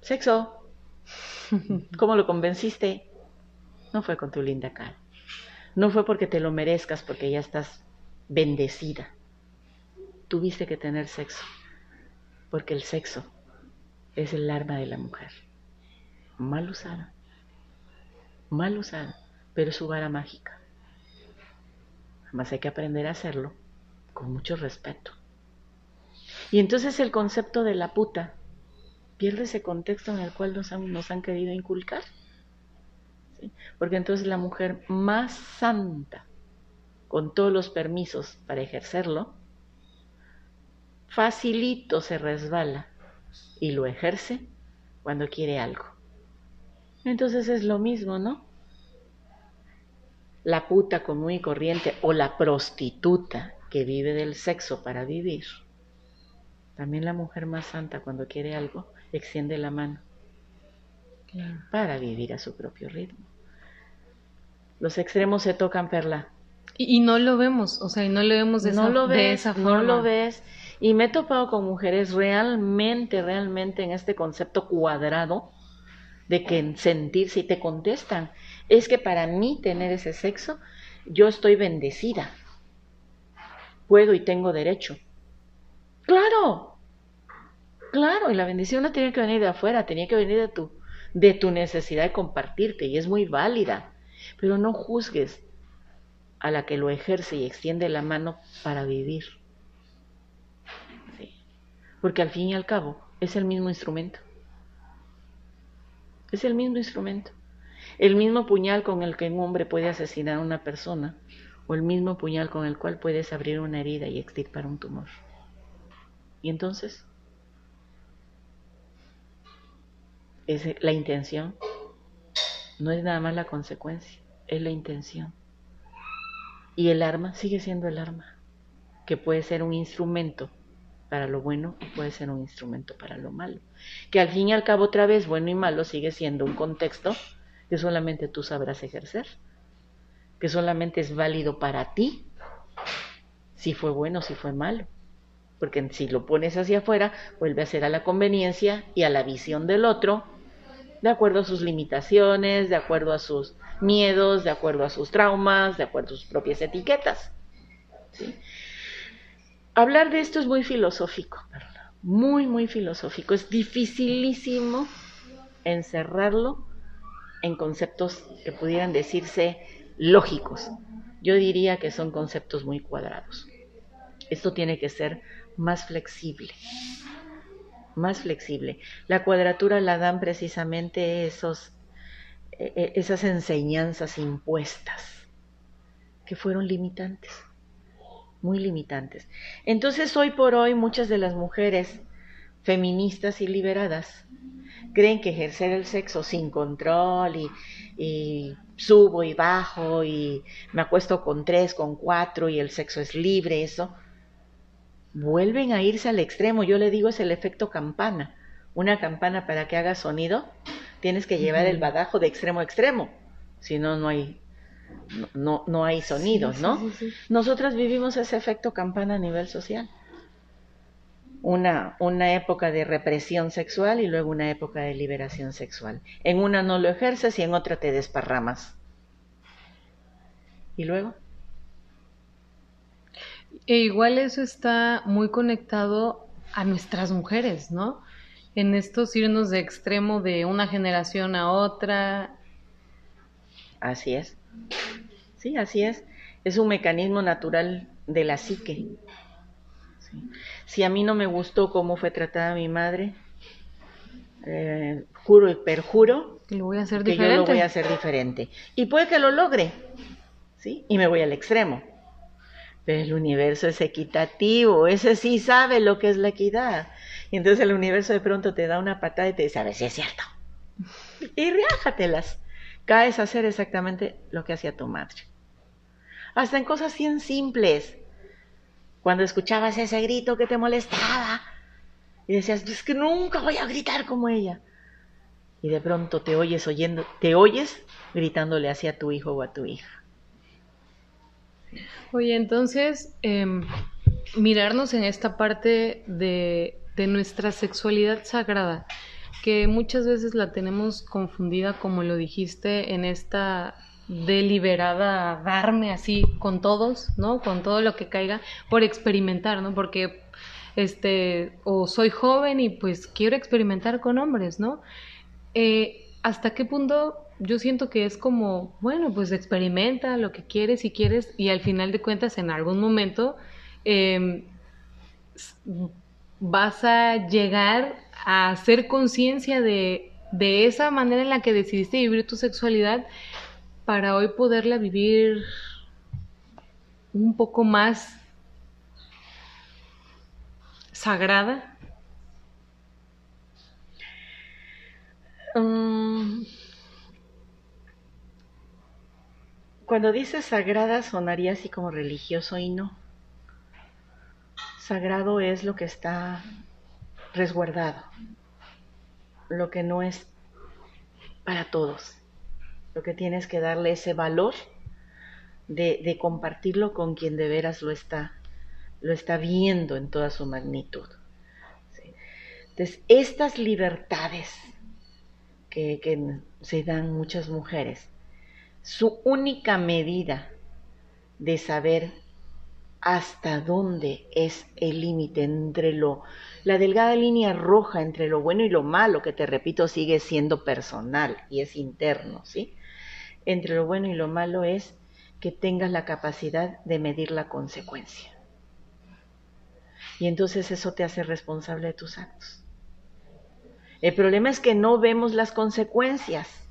Sexo. [laughs] ¿Cómo lo convenciste? No fue con tu linda cara. No fue porque te lo merezcas, porque ya estás bendecida. Tuviste que tener sexo, porque el sexo es el arma de la mujer. Mal usada. Mal usada, pero es su vara mágica. Además hay que aprender a hacerlo con mucho respeto. Y entonces el concepto de la puta pierde ese contexto en el cual nos han, nos han querido inculcar. Porque entonces la mujer más santa, con todos los permisos para ejercerlo, facilito se resbala y lo ejerce cuando quiere algo. Entonces es lo mismo, ¿no? La puta común y corriente o la prostituta que vive del sexo para vivir también la mujer más santa cuando quiere algo extiende la mano para vivir a su propio ritmo. Los extremos se tocan, Perla. Y, no lo vemos, o sea, y no lo vemos de, esa, lo de esa forma. No lo ves. Y me he topado con mujeres realmente, realmente en este concepto cuadrado de que sentirse y te contestan, es que para mí tener ese sexo, yo estoy bendecida. Puedo y tengo derecho. Claro, claro, y la bendición no tenía que venir de afuera, tenía que venir de tu, de tu necesidad de compartirte, y es muy válida, pero no juzgues a la que lo ejerce y extiende la mano para vivir. porque al fin y al cabo es el mismo instrumento. Es el mismo instrumento. El mismo puñal con el que un hombre puede asesinar a una persona o el mismo puñal con el cual puedes abrir una herida y extirpar un tumor. Y entonces, es la intención, no es nada más la consecuencia, es la intención. Y el arma sigue siendo el arma, que puede ser un instrumento para lo bueno y puede ser un instrumento para lo malo. Que al fin y al cabo otra vez bueno y malo sigue siendo un contexto que solamente tú sabrás ejercer, que solamente es válido para ti, si fue bueno, si fue malo. Porque si lo pones hacia afuera, vuelve a ser a la conveniencia y a la visión del otro, de acuerdo a sus limitaciones, de acuerdo a sus miedos, de acuerdo a sus traumas, de acuerdo a sus propias etiquetas. ¿sí? Hablar de esto es muy filosófico, muy, muy filosófico. Es dificilísimo encerrarlo en conceptos que pudieran decirse lógicos. Yo diría que son conceptos muy cuadrados. Esto tiene que ser más flexible, más flexible. La cuadratura la dan precisamente esos, e, e, esas enseñanzas impuestas que fueron limitantes muy limitantes. Entonces, hoy por hoy, muchas de las mujeres feministas y liberadas creen que ejercer el sexo sin control y, subo y bajo y me acuesto con tres, con cuatro y el sexo es libre, eso, vuelven a irse al extremo. Yo le digo es el efecto campana. Una campana para que haga sonido, tienes que llevar el badajo de extremo a extremo, si no, no hay no, no hay sonidos, ¿no? Nosotras vivimos ese efecto campana a nivel social. Una, una época de represión sexual y luego una época de liberación sexual. En una no lo ejerces y en otra te desparramas. ¿Y luego? E igual eso está muy conectado a nuestras mujeres, ¿no? En estos irnos de extremo de una generación a otra. Así es. Sí, así es. Es un mecanismo natural de la psique. Si a mí no me gustó cómo fue tratada mi madre, eh, juro y perjuro lo voy a hacer que yo lo voy a hacer diferente. Y puede que lo logre, ¿sí? Y me voy al extremo. Pero el universo es equitativo, ese sí sabe lo que es la equidad. Y entonces el universo de pronto te da una patada y te dice, a ver si es cierto. Y riájatelas caes a hacer exactamente lo que hacía tu madre. Hasta en cosas bien simples. Cuando escuchabas ese grito que te molestaba y decías, es que nunca voy a gritar como ella. Y de pronto te oyes oyendo, te oyes gritándole hacia tu hijo o a tu hija. Oye, entonces, em, mirarnos en esta parte de, de nuestra sexualidad sagrada que muchas veces la tenemos confundida, como lo dijiste, en esta deliberada darme así con todos, ¿no? Con todo lo que caiga, por experimentar, ¿no? Porque, este, o soy joven y pues quiero experimentar con hombres, ¿no? Eh, ¿Hasta qué punto yo siento que es como, bueno, pues experimenta lo que quieres y quieres y al final de cuentas en algún momento em, vas a llegar a hacer conciencia de, de esa manera en la que decidiste vivir tu sexualidad para hoy poderla vivir un poco más sagrada? Mm. Cuando dices sagrada sonaría así como religioso y no. Sagrado es lo que está resguardado, lo que no es para todos, lo que tienes que darle ese valor de, compartirlo con quien de veras lo está, lo está viendo en toda su magnitud. Entonces, estas libertades que, que se dan muchas mujeres, su única medida de saber hasta dónde es el límite entre lo, la delgada línea roja entre lo bueno y lo malo, que te repito sigue siendo personal y es interno, ¿sí? Entre lo bueno y lo malo es que tengas la capacidad de medir la consecuencia. Y entonces eso te hace responsable de tus actos. El problema es que no vemos las consecuencias.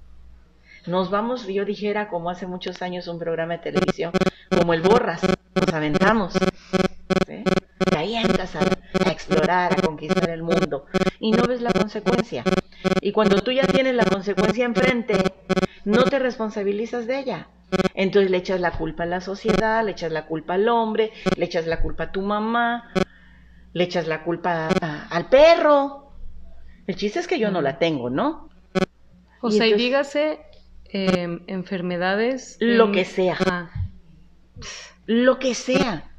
Nos vamos, yo dijera, como hace muchos años un programa de televisión, como el borras, nos aventamos. ¿sí? Te avientas a, a explorar, a conquistar el mundo y no ves la consecuencia. Y cuando tú ya tienes la consecuencia enfrente, no te responsabilizas de ella. Entonces le echas la culpa a la sociedad, le echas la culpa al hombre, le echas la culpa a tu mamá, le echas la culpa al perro. El chiste es que yo no la tengo, ¿no? O sea, y dígase em, enfermedades. Lo que sea. Lo que sea.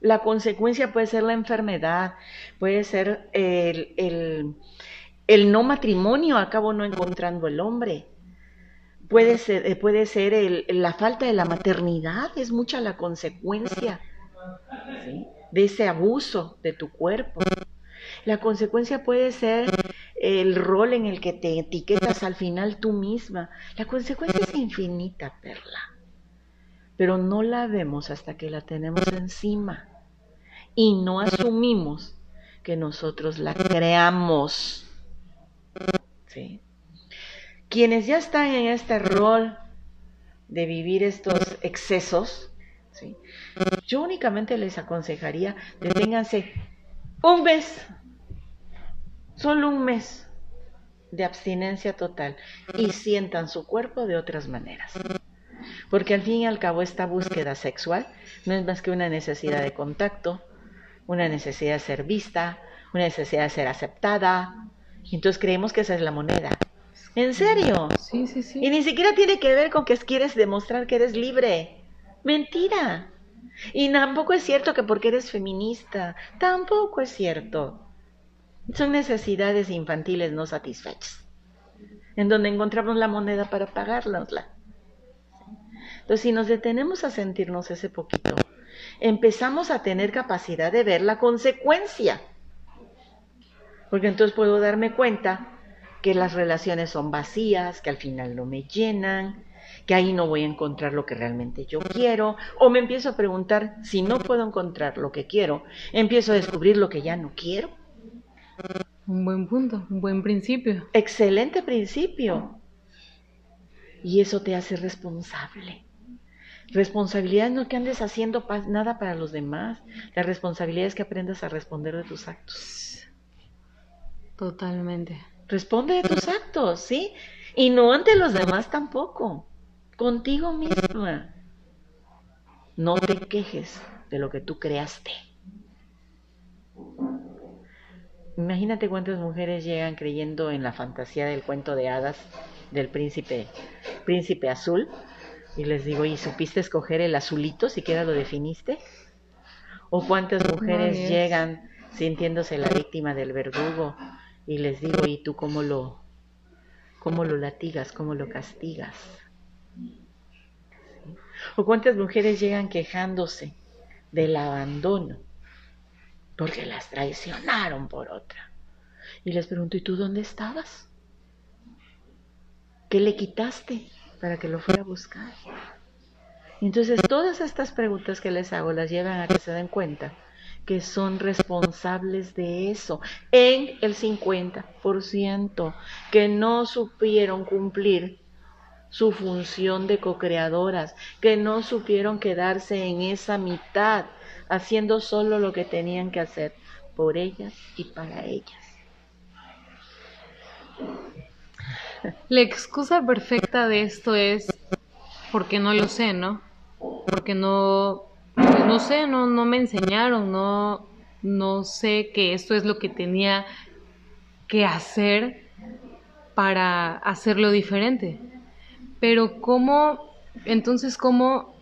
La consecuencia puede ser la enfermedad, puede ser el, el, el no matrimonio, acabo no encontrando el hombre. Puede ser, eh, puede ser el, la falta de la maternidad, es mucha la consecuencia de ese abuso de tu cuerpo. La consecuencia puede ser el rol en el que te etiquetas al final tú misma. La consecuencia es infinita, Perla. Pero no la vemos hasta que la tenemos encima y no asumimos que nosotros la creamos. ¿Sí? Quienes ya están en este rol de vivir estos excesos, ¿sí? yo únicamente les aconsejaría, deténganse un mes, solo un mes de abstinencia total y sientan su cuerpo de otras maneras. Porque al fin y al cabo esta búsqueda sexual no es más que una necesidad de contacto, una necesidad de ser vista, una necesidad de ser aceptada. Y entonces creemos que esa es la moneda. ¿En serio? Sí, sí, sí. Y ni siquiera tiene que ver con que quieres demostrar que eres libre. Mentira. Y tampoco es cierto que porque eres feminista. Tampoco es cierto. Son necesidades infantiles no satisfechas. En donde encontramos la moneda para pagárnosla. Entonces, si nos detenemos a sentirnos ese poquito, empezamos a tener capacidad de ver la consecuencia. Porque entonces puedo darme cuenta que las relaciones son vacías, que al final no me llenan, que ahí no voy a encontrar lo que realmente yo quiero, o me empiezo a preguntar, si no puedo encontrar lo que quiero, empiezo a descubrir lo que ya no quiero. Un buen punto, un buen principio. Excelente principio. Y eso te hace responsable. Responsabilidad no que andes haciendo nada para los demás. La responsabilidad es que aprendas a responder de tus actos. Totalmente. Responde de tus actos, ¿sí? Y no ante los demás tampoco. Contigo misma. No te quejes de lo que tú creaste. Imagínate cuántas mujeres llegan creyendo en la fantasía del cuento de hadas del príncipe, príncipe azul, y les digo, ¿y supiste escoger el azulito? ¿Siquiera lo definiste? ¿O cuántas mujeres llegan sintiéndose la víctima del verdugo y les digo, ¿y tú cómo lo, cómo lo latigas, cómo lo castigas? ¿O cuántas mujeres llegan quejándose del abandono porque las traicionaron por otra? Y les pregunto, ¿y tú dónde estabas? ¿Qué le quitaste? para que lo fuera a buscar. Entonces, todas estas preguntas que les hago las llevan a que se den cuenta que son responsables de eso en el 50%, que no supieron cumplir su función de co-creadoras, que no supieron quedarse en esa mitad, haciendo solo lo que tenían que hacer por ellas y para ellas. La excusa perfecta de esto es porque no lo sé, ¿no? Porque no, pues no sé, no, no me enseñaron, no, no sé que esto es lo que tenía que hacer para hacerlo diferente. Pero cómo, entonces, cómo,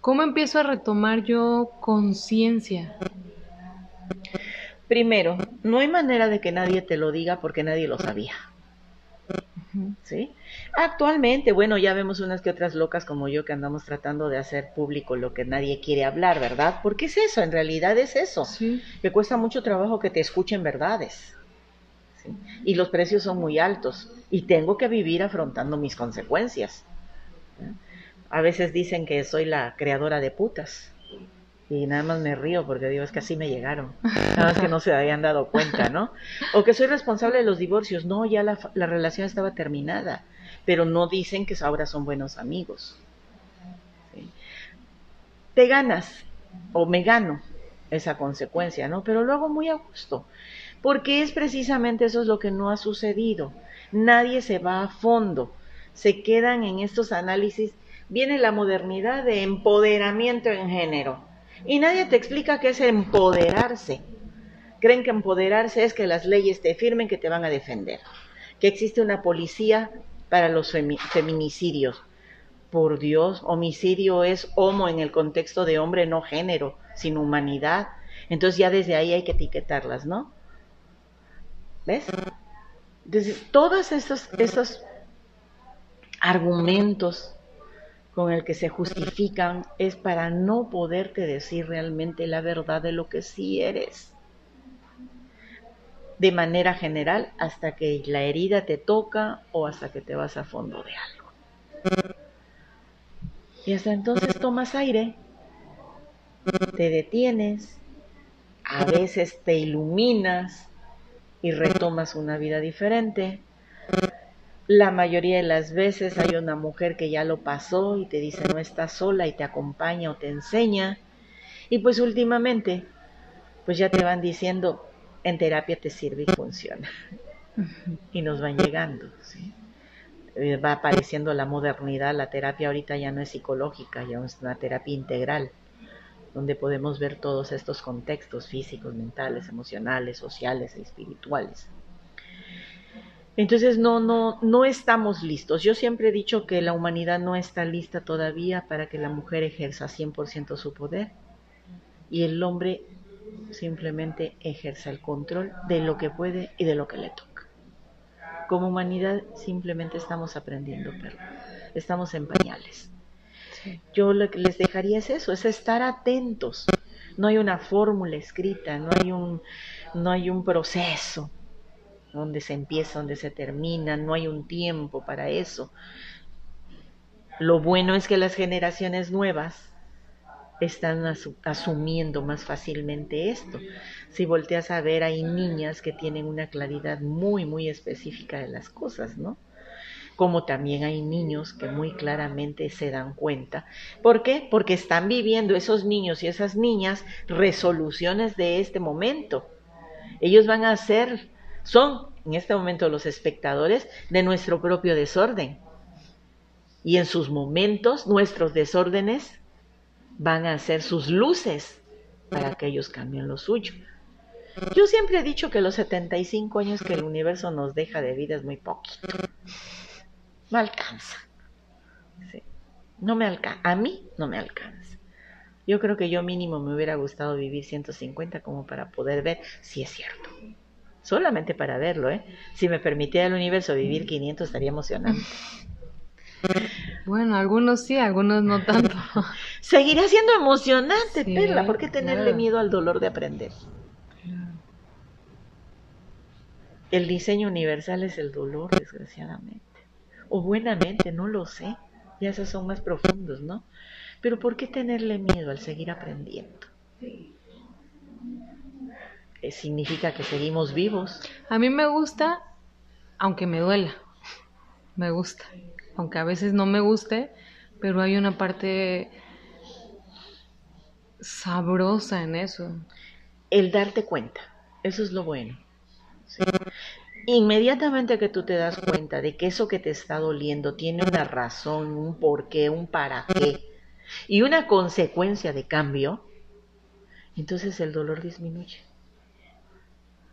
cómo empiezo a retomar yo conciencia. Primero, no hay manera de que nadie te lo diga porque nadie lo sabía. ¿Sí? Actualmente, bueno, ya vemos unas que otras locas como yo que andamos tratando de hacer público lo que nadie quiere hablar, ¿verdad? Porque es eso, en realidad es eso. Sí. Que cuesta mucho trabajo que te escuchen verdades. Y los precios son muy altos. Y tengo que vivir afrontando mis consecuencias. A veces dicen que soy la creadora de putas. Y nada más me río porque digo, es que así me llegaron. Nada más que no se habían dado cuenta, ¿no? O que soy responsable de los divorcios. No, ya la, la relación estaba terminada. Pero no dicen que ahora son buenos amigos. Te ganas o me gano esa consecuencia, ¿no? Pero luego muy a gusto. Porque es precisamente eso es lo que no ha sucedido. Nadie se va a fondo. Se quedan en estos análisis. Viene la modernidad de empoderamiento en género y nadie te explica qué es empoderarse. Creen que empoderarse es que las leyes te firmen que te van a defender, que existe una policía para los feminicidios. Por Dios, homicidio es homo en el contexto de hombre, no género, sin humanidad. Entonces ya desde ahí hay que etiquetarlas, ¿no? ¿Ves? Entonces, todos estos, estos argumentos con el que se justifican es para no poderte decir realmente la verdad de lo que sí eres. De manera general, hasta que la herida te toca o hasta que te vas a fondo de algo. Y hasta entonces tomas aire, te detienes, a veces te iluminas y retomas una vida diferente la mayoría de las veces hay una mujer que ya lo pasó y te dice no estás sola y te acompaña o te enseña. Y pues últimamente, pues ya te van diciendo, en terapia te sirve y funciona. Y nos van llegando. Eh, va apareciendo la modernidad, la terapia ahorita ya no es psicológica, ya es una terapia integral, donde podemos ver todos estos contextos físicos, mentales, emocionales, sociales e espirituales. Entonces no, no, no estamos listos. Yo siempre he dicho que la humanidad no está lista todavía para que la mujer ejerza 100% su poder y el hombre simplemente ejerza el control de lo que puede y de lo que le toca. Como humanidad simplemente estamos aprendiendo, pero estamos en pañales. Yo lo que les dejaría es eso, es estar atentos. No hay una fórmula escrita, no hay un, no hay un proceso donde se empieza, donde se termina, no hay un tiempo para eso. Lo bueno es que las generaciones nuevas están asumiendo más fácilmente esto. Si volteas a ver, hay niñas que tienen una claridad muy, muy específica de las cosas, ¿no? Como también hay niños que muy claramente se dan cuenta. ¿Por qué? Porque están viviendo esos niños y esas niñas resoluciones de este momento. Ellos van a ser son en este momento los espectadores de nuestro propio desorden. Y en sus momentos nuestros desórdenes van a ser sus luces para que ellos cambien lo suyo. Yo siempre he dicho que los 75 años que el universo nos deja de vida es muy poquito. No alcanza. No me alcanza. A mí no me alcanza. Yo creo que yo mínimo me hubiera gustado vivir 150 como para poder ver si es cierto solamente para verlo, ¿eh? Si me permitiera el universo vivir 500 estaría emocionante. Bueno, algunos sí, algunos no tanto. [laughs] Seguiría siendo emocionante, Perla. ¿Por qué tenerle miedo al dolor de aprender? El diseño universal es el dolor, desgraciadamente. O buenamente, no lo sé. Ya esos son más profundos, ¿no? Pero ¿por qué tenerle miedo al seguir aprendiendo? Eh, significa que seguimos vivos. A mí me gusta, aunque me duela, me gusta, aunque a veces no me guste, pero hay una parte sabrosa en eso. El darte cuenta, eso es lo bueno. Inmediatamente que tú te das cuenta de que eso que te está doliendo tiene una razón, un porqué, un para qué y una consecuencia de cambio, entonces el dolor disminuye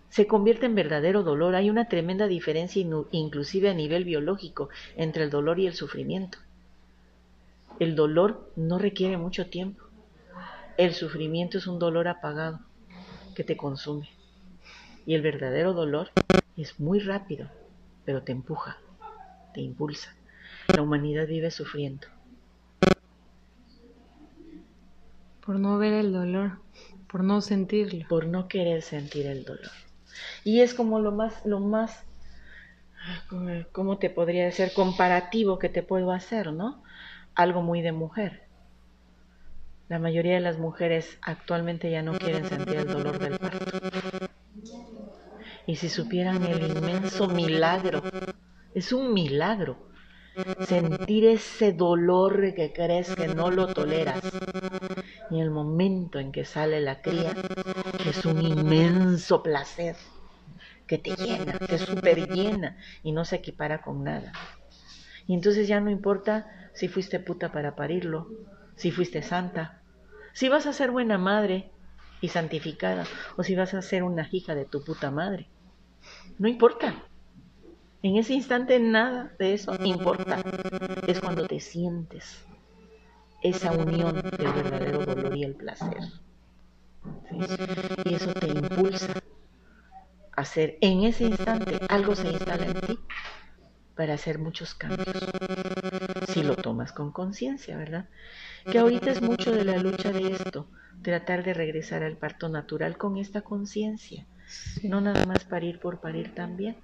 se convierte en verdadero dolor. Hay una tremenda diferencia inclusive a nivel biológico entre el dolor y el sufrimiento. El dolor no requiere mucho tiempo. El sufrimiento es un dolor apagado que te consume. Y el verdadero dolor es muy rápido, pero te empuja, te impulsa. La humanidad vive sufriendo. Por no ver el dolor, por no sentirlo. Por no querer sentir el dolor. Y es como lo más, lo más, ¿cómo te podría decir? Comparativo que te puedo hacer, ¿no? Algo muy de mujer. La mayoría de las mujeres actualmente ya no quieren sentir el dolor del parto. Y si supieran el inmenso milagro, es un milagro, sentir ese dolor que crees que no lo toleras. Y el momento en que sale la cría, es un inmenso placer que te llena, te super llena y no se equipara con nada. Y entonces ya no importa si fuiste puta para parirlo, si fuiste santa, si vas a ser buena madre y santificada, o si vas a ser una hija de tu puta madre. No importa. En ese instante nada de eso importa. Es cuando te sientes esa unión del verdadero dolor y el placer. Y eso te impulsa a hacer en ese instante algo se instala en ti para hacer muchos cambios. Si lo tomas con conciencia, ¿verdad? Que ahorita es mucho de la lucha de esto, tratar de regresar al parto natural con esta conciencia. No nada más parir por parir también.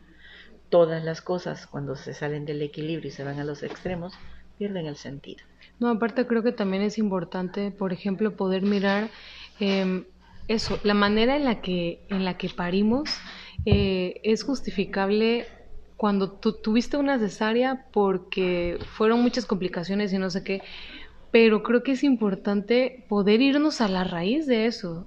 Todas las cosas, cuando se salen del equilibrio y se van a los extremos, pierden el sentido. No, aparte creo que también es importante, por ejemplo, poder mirar em, eso, la manera en la que, en la que parimos eh, es justificable cuando tuviste una cesárea porque fueron muchas complicaciones y no sé qué, pero creo que es importante poder irnos a la raíz de eso.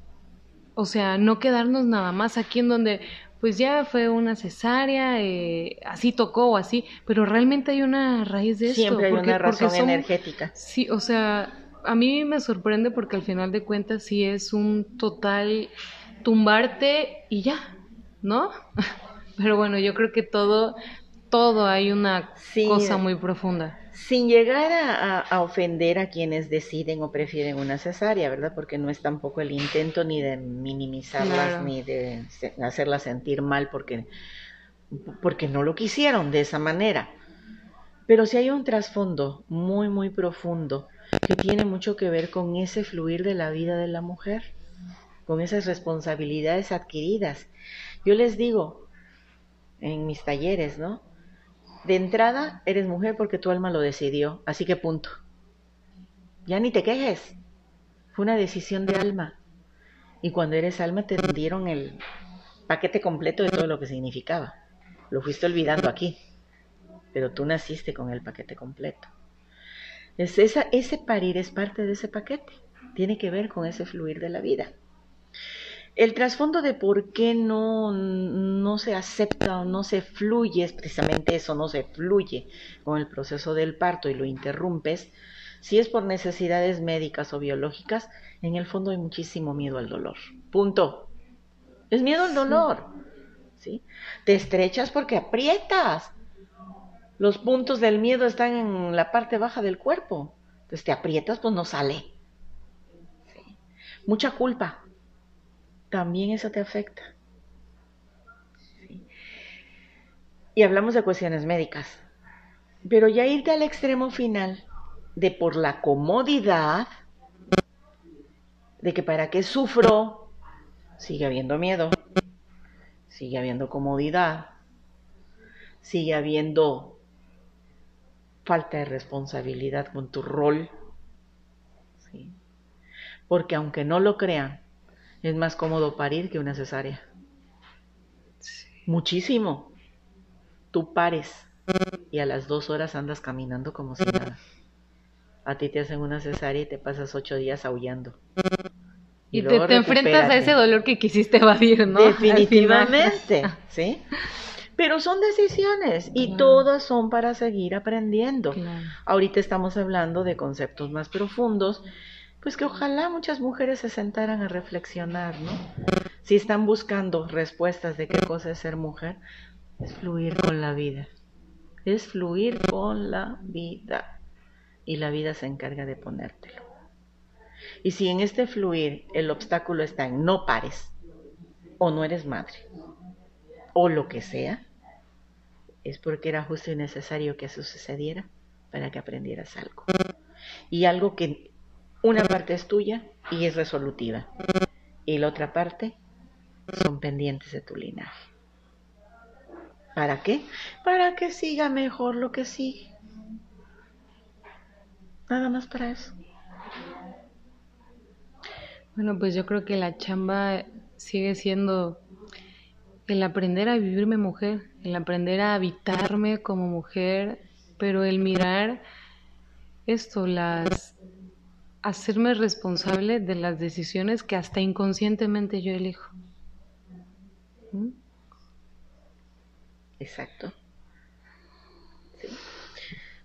O sea, no quedarnos nada más aquí en donde pues ya fue una cesárea, eh, así tocó o así, pero realmente hay una raíz de eso. Siempre hay una razón energética. Sí, o sea, a mí me sorprende porque al final de cuentas sí es un total tumbarte y ya, ¿no? [laughs] Pero bueno, yo creo que todo, todo hay una cosa muy profunda. Sin llegar a, ofender a quienes deciden o prefieren una cesárea, ¿verdad? Porque no es tampoco el intento ni de minimizarlas ni de hacerlas sentir mal porque, porque no lo quisieron de esa manera. Pero sí hay un trasfondo muy, muy profundo que tiene mucho que ver con ese fluir de la vida de la mujer, con esas responsabilidades adquiridas. Yo les digo, en mis talleres, ¿no? De entrada, eres mujer porque tu alma lo decidió, así que punto. Ya ni te quejes. Fue una decisión de alma. Y cuando eres alma te dieron el paquete completo de todo lo que significaba. Lo fuiste olvidando aquí, pero tú naciste con el paquete completo. Es esa, ese parir es parte de ese paquete. Tiene que ver con ese fluir de la vida. El trasfondo de por qué no, no se acepta o no se fluye, es precisamente eso, no se fluye con el proceso del parto y lo interrumpes, si es por necesidades médicas o biológicas, en el fondo hay muchísimo miedo al dolor. Punto. Es miedo al dolor. ¿sí? Te estrechas porque aprietas. Los puntos del miedo están en la parte baja del cuerpo. Entonces te aprietas, pues no sale. Mucha culpa también eso te afecta. Y hablamos de cuestiones médicas. Pero ya irte al extremo final de por la comodidad, de que para qué sufro, sigue habiendo miedo, sigue habiendo comodidad, sigue habiendo falta de responsabilidad con tu rol. Porque aunque no lo crean, es más cómodo parir que una cesárea. Muchísimo. Tú pares y a las dos horas andas caminando como si nada. A ti te hacen una cesárea y te pasas ocho días aullando. Y, te, enfrentas a ese dolor que quisiste evadir, ¿no? [laughs] Definitivamente, ¿sí? Pero son decisiones y todas son para seguir aprendiendo. Ahorita estamos hablando de conceptos más profundos pues que ojalá muchas mujeres se sentaran a reflexionar, ¿no? Si están buscando respuestas de qué cosa es ser mujer, es fluir con la vida, es fluir con la vida y la vida se encarga de ponértelo. Y si en este fluir el obstáculo está en no pares, o no eres madre, o lo que sea, es porque era justo y necesario que eso sucediera para que aprendieras algo. Y algo que una parte es tuya y es resolutiva. Y la otra parte son pendientes de tu linaje. ¿Para qué? Para que siga mejor lo que sigue. Nada más para eso. Bueno, pues yo creo que la chamba sigue siendo el aprender a vivirme mujer, el aprender a habitarme como mujer, pero el mirar esto, las hacerme responsable de las decisiones que hasta inconscientemente yo elijo. ¿Mm? Exacto.